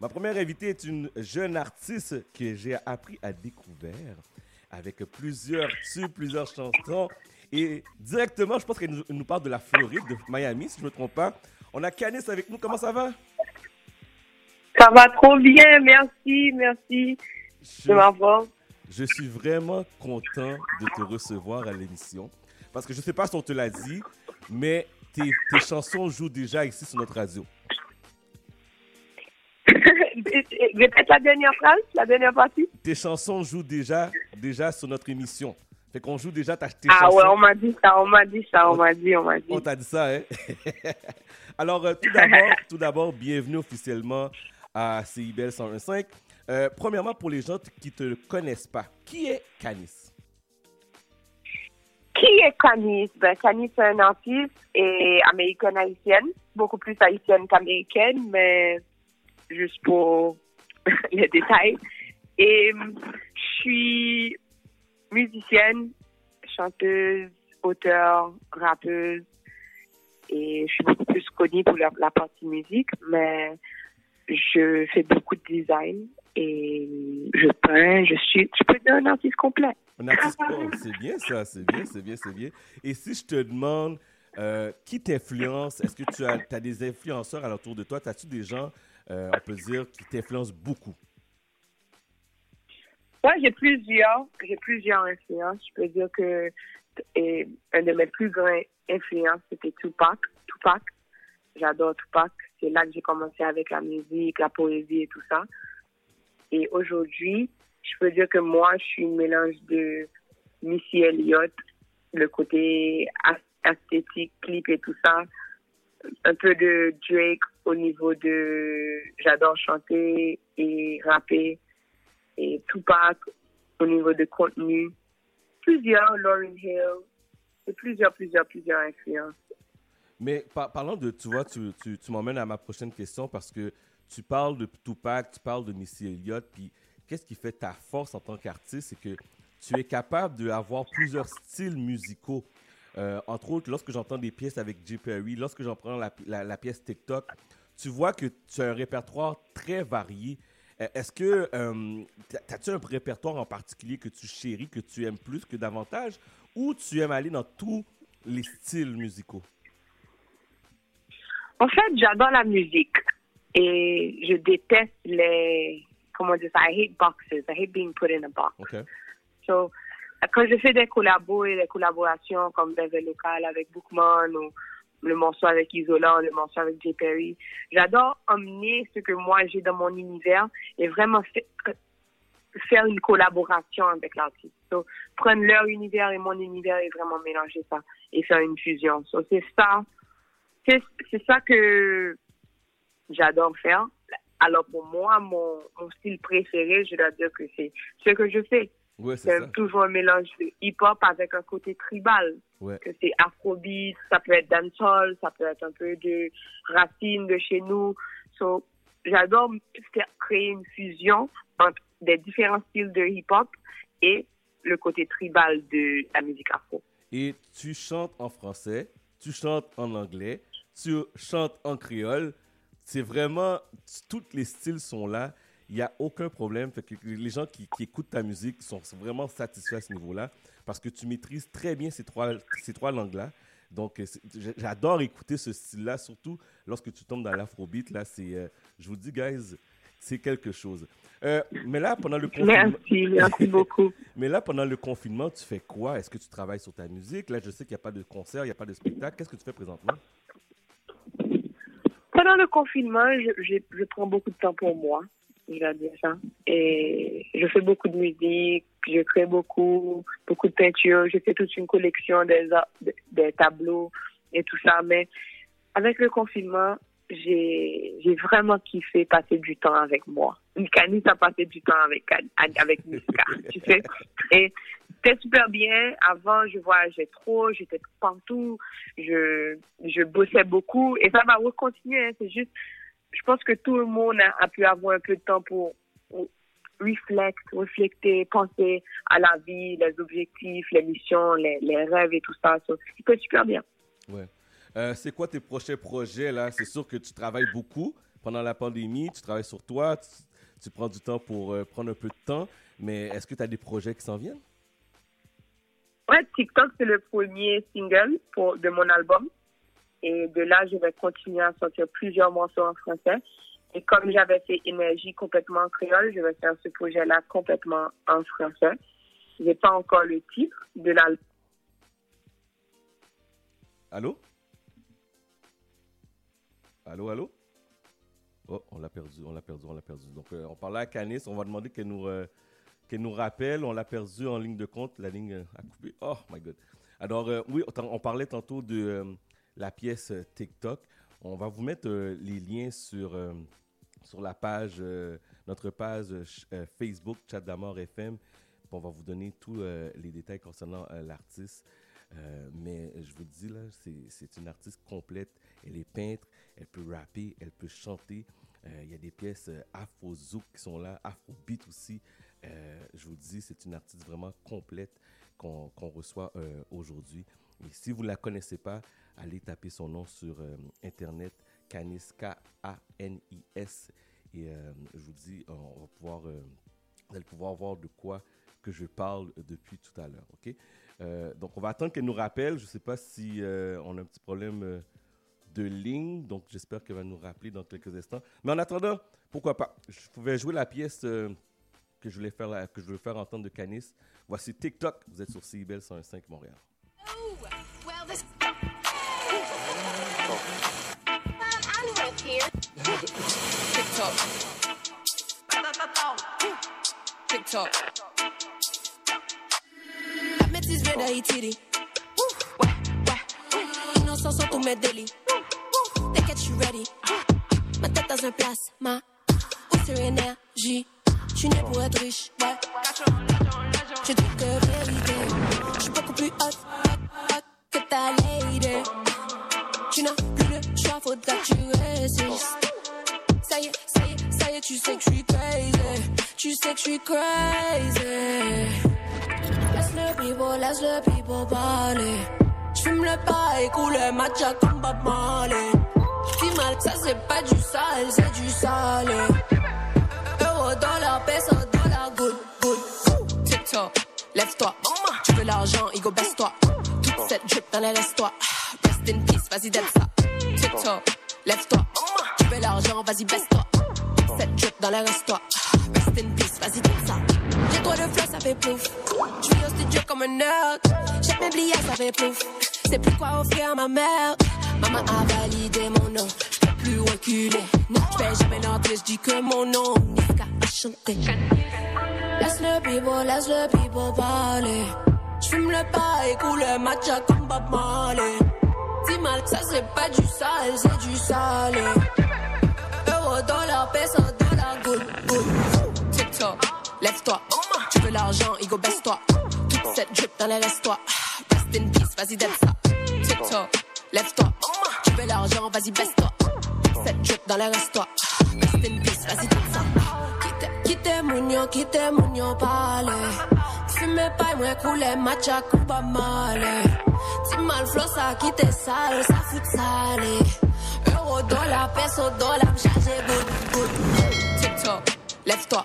Ma première invitée est une jeune artiste que j'ai appris à découvrir avec plusieurs tubes, plusieurs chansons. Et directement, je pense qu'elle nous parle de la Floride, de Miami, si je ne me trompe pas. On a Canis avec nous. Comment ça va? Ça va trop bien. Merci, merci de m'avoir. Je suis vraiment content de te recevoir à l'émission. Parce que je ne sais pas si on te l'a dit, mais tes, tes chansons jouent déjà ici sur notre radio. Répète la dernière phrase, la dernière partie. Tes chansons jouent déjà, déjà sur notre émission. Fait qu'on joue déjà ta, tes ah chansons. ouais, on m'a dit ça, on m'a dit ça, on m'a dit, on m'a dit. On t'a dit ça, hein? Alors, euh, tout d'abord, tout d'abord, bienvenue officiellement à CIBL 101.5. Euh, premièrement, pour les gens qui ne te connaissent pas, qui est Canis? Qui est Canis? Ben, Canis, c'est un artiste et américaine-haïtienne, beaucoup plus haïtienne qu'américaine, mais juste pour les détails. Et je suis musicienne, chanteuse, auteur, rappeuse. Et je suis beaucoup plus connue pour la, partie musique, mais je fais beaucoup de design et je peins, je suis, je peux dire un artiste complet. Un artiste, oh, c'est bien ça, c'est bien, c'est bien, c'est bien. Et si je te demande euh, qui t'influence, est-ce que tu as, des influenceurs à l'entour de toi? As-tu des gens, euh, on peut dire, qui t'influencent beaucoup? Oui, j'ai plusieurs, j'ai plusieurs influences. Je peux dire que et, un de mes plus grands influences, c'était Tupac. Tupac, j'adore Tupac. C'est là que j'ai commencé avec la musique, la poésie et tout ça. Et aujourd'hui, je peux dire que moi, je suis un mélange de Missy Elliott, le côté esthétique, clip et tout ça. Un peu de Drake au niveau de j'adore chanter et rapper. Et Tupac au niveau de contenu. Plusieurs, Lauryn Hill. Et plusieurs, plusieurs, plusieurs influences. Mais par, parlant de, tu vois, tu, tu, tu m'emmènes à ma prochaine question parce que tu parles de Tupac, tu parles de Missy Elliott, puis qu'est-ce qui fait ta force en tant qu'artiste, c'est que tu es capable d'avoir plusieurs styles musicaux. Euh, entre autres, lorsque j'entends des pièces avec J. Perry, lorsque j'en prends la, la, la, pièce TikTok, tu vois que tu as un répertoire très varié. Est-ce que euh, as-tu un répertoire en particulier que tu chéris, que tu aimes plus que davantage, ou tu aimes aller dans tous les styles musicaux? En fait, j'adore la musique et je déteste les comment dire ça I hate boxes I hate being put in a box okay. so quand je fais des collabos et des collaborations comme Belle Local avec Bookman ou le morceau avec Isola, le morceau avec J. Perry, j'adore emmener ce que moi j'ai dans mon univers et vraiment faire une collaboration avec l'artiste. So, prendre leur univers et mon univers et vraiment mélanger ça et faire une fusion. So, c'est ça, c'est ça que j'adore faire. Alors pour moi, mon, mon, style préféré, je dois dire que c'est ce que je fais. Ouais, c'est toujours un mélange de hip-hop avec un côté tribal. Ouais. Que c'est afrobeat, ça peut être dancehall, ça peut être un peu de racines de chez nous. So, j'adore créer une fusion entre des différents styles de hip-hop et le côté tribal de la musique afro. Et tu chantes en français, tu chantes en anglais, tu chantes en créole. C'est vraiment, tous les styles sont là. Il n'y a aucun problème. Fait que les gens qui, qui, écoutent ta musique sont vraiment satisfaits à ce niveau-là parce que tu maîtrises très bien ces trois, ces trois langues-là. Donc, j'adore écouter ce style-là, surtout lorsque tu tombes dans l'afrobeat. Là, c'est, euh, je vous dis, guys, c'est quelque chose. Euh, mais là, pendant le confinement... Merci, merci beaucoup. mais là, pendant le confinement, tu fais quoi? Est-ce que tu travailles sur ta musique? Là, je sais qu'il n'y a pas de concert, il n'y a pas de spectacle. Qu'est-ce que tu fais présentement? Pendant le confinement, je, je, je, prends beaucoup de temps pour moi, je fais beaucoup de musique, je crée beaucoup, beaucoup de peinture, je fais toute une collection des, des tableaux et tout ça. Mais avec le confinement, j'ai vraiment kiffé passer du temps avec moi. Canis a passé du temps avec avec Niska, tu sais. Et c'était super bien. Avant, je voyageais trop, j'étais partout, je je bossais beaucoup et ça va recontinuer. Hein. C'est juste, je pense que tout le monde a, a, pu avoir un peu de temps pour, pour réfléchir, réfléchir, penser à la vie, les objectifs, les missions, les, les rêves et tout ça. C'était super bien. Ouais. Euh, c'est quoi tes prochains projets là? C'est sûr que tu travailles beaucoup. pendant la pandémie, tu travailles sur toi, tu, prends du temps pour prendre un peu de temps, mais est-ce que tu as des projets qui s'en viennent? Ouais, TikTok, c'est le premier single pour, de mon album. Et de là, je vais continuer à sortir plusieurs morceaux en français. Et comme j'avais fait Énergie complètement en créole, je vais faire ce projet-là complètement en français. Je n'ai pas encore le titre de l'album. Allô? Allô, allô? Oh, on l'a perdu, on l'a perdu, on l'a perdu. Donc, euh, on parlait à Canis, on va demander qu'elle nous, euh, nous rappelle. On l'a perdu en ligne de compte, la ligne euh, a coupé. Oh, my God. Alors, oui, on parlait tantôt de la pièce TikTok. On va vous mettre les liens sur sur la page, euh, notre page euh, Facebook Chat d'Amour FM. On va vous donner tous euh, les détails concernant l'artiste. mais je vous dis, là, c'est une artiste complète. Elle est peintre, elle peut rapper, elle peut chanter. Il y a des pièces afro-zouk qui sont là, afro-beat aussi. je vous dis, c'est une artiste vraiment complète qu'on reçoit aujourd'hui. Et si vous ne la connaissez pas, allez taper son nom sur Internet. Canis, K-A-N-I-S. Et euh, je vous dis, on va pouvoir, euh, vous allez pouvoir voir de quoi que je parle depuis tout à l'heure. OK? Euh, donc, on va attendre qu'elle nous rappelle. Je ne sais pas si on a un petit problème de ligne. Donc, j'espère qu'elle va nous rappeler dans quelques instants. Mais en attendant, pourquoi pas? Je pouvais jouer la pièce que je voulais faire, que je voulais faire entendre de Canis. Voici TikTok. Vous êtes sur CIBEL 105 Montréal. TikTok. TikTok. La métisse vient d'Haïti. Ouais, ouais. Innocent sans tous mes délits. T'inquiète, je suis ready. Ma tête dans un plasma. Où c'est énergie? J'suis né pour être riche, ouais. Je dis que vérité. J'suis beaucoup plus hot, hot, hot que ta lady. Tu n'as plus le choix, faudra que tu résistes. Ça y est, ça y est, ça y est, tu sais que je suis crazy. Tu sais que je suis crazy. Laisse le people, laisse le people parler. J'fume le pas et coule le matcha comme Bob Marley. Dis mal, ça c'est pas du sale, c'est du salé. Euro, dollar, peso, dollar, good, good. TikTok, lève-toi. Tu veux l'argent, Igo, baisse-toi. Toute cette drip dans laisse-toi in peace, vas-y, donne ça. TikTok, lève-toi. Tu veux l'argent, vas-y, baisse-toi. Cette drip dans le reste-toi. Rest in peace, vas-y, donne ça. J'ai toi le flow, ça fait plouf. Je suis au comme un nerd. J'ai mes billets, ça fait plouf. C'est plus quoi offrir à ma mère. Maman a validé mon nom. Je plus reculer. Non, je vais jamais l'entrer, je dis que mon nom. Niska a chanté. Laisse le people, laisse le people parler. J'fume le pas et coule le matcha comme Bob Marley ça c'est pas du sale, c'est du salé. Euro, dollar, peso, dollar, good, good. TikTok, lève-toi. Tu veux l'argent, Igo, baisse-toi. Toute cette drip dans les reste-toi. Rest in peace, vas-y, donne ça. TikTok, lève-toi. Tu veux l'argent, vas-y, baisse-toi. Cette drip dans les. Rest in peace, vas-y, donne ça. Quitte, quitte, mounio, quitte, mounio, parle. Fume pas, moi, couler, matcha, coupa, mal. Si mal flow, ça quitte sale, ça fout salé. Euro, dollar, peso, dollar, chargé, good, good. TikTok, lève-toi.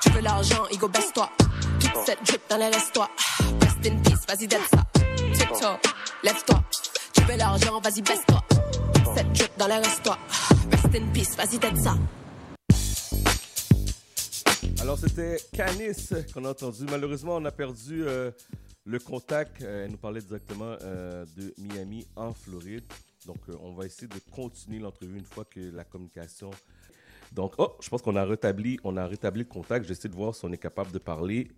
Tu veux l'argent, Igo, baisse-toi. Toute cette drip dans les reste-toi. Rest in peace, vas-y, donne ça. TikTok, lève-toi. Tu veux l'argent, vas-y, baisse-toi. Cette drip dans les reste-toi. Rest in peace, vas-y, donne ça. Alors, c'était Canis qu'on a entendu. Malheureusement, on a perdu euh, le contact, euh, elle nous parlait directement euh, de Miami en Floride. Donc, euh, on va essayer de continuer l'entrevue une fois que la communication. Donc, oh, je pense qu'on a rétabli, on a rétabli le contact. J'essaie de voir si on est capable de parler.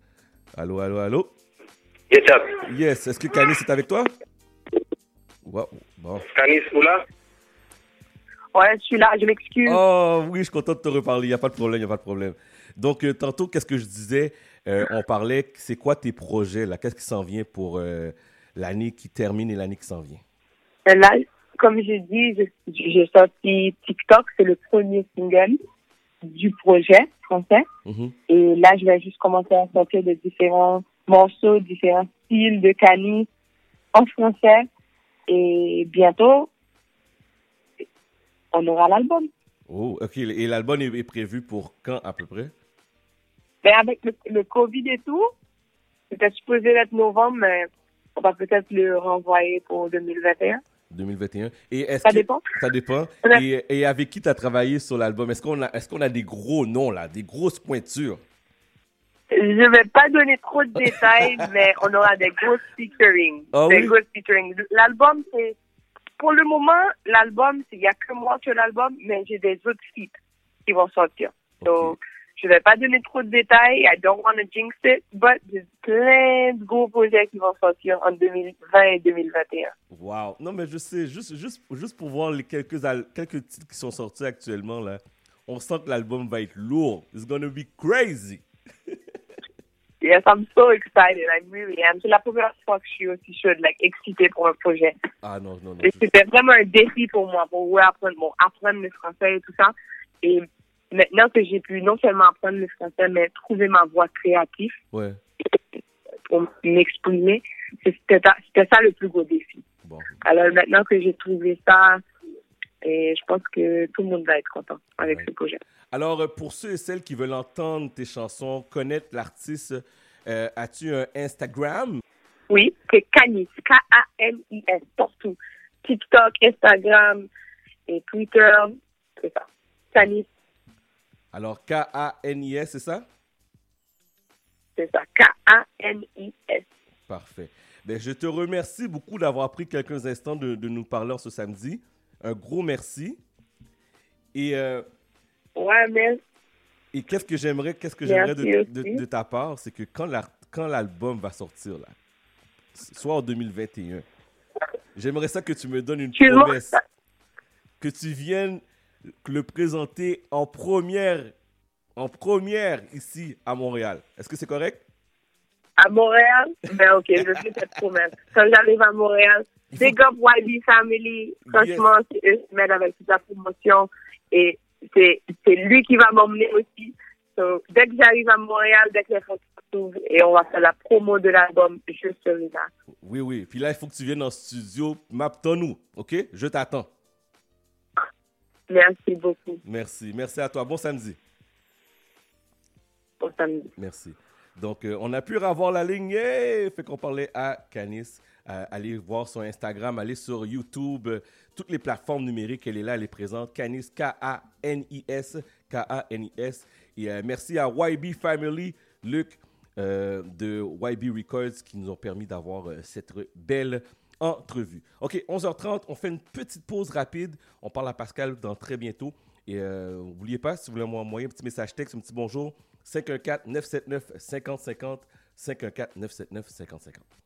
Allô, allô, allô? Yes, up. Yes. Est-ce que Canis est avec toi? Wow. Bon. Canis, vous là? Ouais, je suis là, je m'excuse. Oh, oui, je suis content de te reparler. Il n'y a pas de problème, il n'y a pas de problème. Donc, tantôt, qu'est-ce que je disais? Euh, on parlait, c'est quoi tes projets là? Qu'est-ce qui s'en vient pour euh, l'année qui termine et l'année qui s'en vient? Euh, Là, comme je dis, j'ai sorti TikTok, c'est le premier single du projet français. Mm-hmm. Et là, je vais juste commencer à sortir de différents morceaux, différents styles de Cani en français. Et bientôt, on aura l'album. Oh, ok. Et l'album est, prévu pour quand à peu près? Ben avec le, le COVID et tout, c'était supposé être novembre, mais on va peut-être le renvoyer pour 2021. 2021. Et ça dépend. Ça dépend. Et, et, avec qui tu as travaillé sur l'album? Est-ce qu'on a, est qu'on a des gros noms, là, des grosses pointures? Je ne vais pas donner trop de détails, mais on aura des gros featuring. Ah des gros featuring. L'album, c'est. Pour le moment, l'album, il n'y a que moi sur l'album, mais j'ai des autres feats qui vont sortir. Donc, je ne vais pas donner trop de détails. I don't want to jinx it, but j'ai plein de gros projets qui vont sortir en 2020 et 2021. Wow. Non, mais je sais, juste, juste, juste pour voir les quelques, quelques titres qui sont sortis actuellement, là, on sent que l'album va être lourd. It's gonna be crazy. Yes, I'm so excited. I really am. C'est la première fois que je suis aussi chaude, like, excitée pour un projet. Ah non, non, non. C'était vraiment un défi pour moi, pour apprendre, bon, apprendre le français et tout ça. Et maintenant que j'ai pu non seulement apprendre le français, mais trouver ma voix créative ouais. pour m'exprimer, c'était ça le plus gros défi. Bon. Alors maintenant que j'ai trouvé ça, et je pense que tout le monde va être content avec ce projet. Alors, pour ceux et celles qui veulent entendre tes chansons, connaître l'artiste, euh, as-tu un Instagram? Oui, c'est Canis, K-A-N-I-S, partout. TikTok, Instagram et Twitter, c'est ça. Canis. Alors, K-A-N-I-S, c'est ça? C'est ça, K-A-N-I-S. Parfait. Ben, je te remercie beaucoup d'avoir pris quelques instants de, de, nous parler ce samedi. Un gros merci. Et euh, Ouais, mais. Et qu'est-ce que j'aimerais, qu'est-ce que j'aimerais de, de, ta part, c'est que quand, la, quand l'album va sortir, là, soit en 2021, j'aimerais ça que tu me donnes une promesse. Que tu viennes le présenter en première, en première ici à Montréal. Est-ce que c'est correct? À Montréal? Ben ok, je fais cette promesse. Quand j'arrive à Montréal, big up YB Family. Franchement, c'est eux qui m'aident avec toute la promotion. Et c'est lui qui va m'emmener aussi. dès que j'arrive à Montréal, dès que les photos s'ouvrent et on va faire la promo de l'album, je serai là. Oui, oui. Puis là, il faut que tu viennes en studio. Map-toi-nous, OK? Je t'attends. Merci beaucoup. Merci. Merci à toi. Bon samedi. Bon samedi. Merci. Donc, euh, on a pu revoir la ligne. Fait qu'on parlait à Canis. Euh, allez voir son Instagram, allez sur YouTube, euh, toutes les plateformes numériques, elle est là, elle est présente. Canis, K-A-N-I-S, K-A-N-I-S. Et merci à YB Family, Luc de YB Records qui nous ont permis d'avoir cette belle entrevue. OK, 11h30, on fait une petite pause rapide. On parle à Pascal dans très bientôt. Et n'oubliez pas, si vous voulez m'envoyer un petit message texte, un petit bonjour, 514-979-5050, 514-979-5050.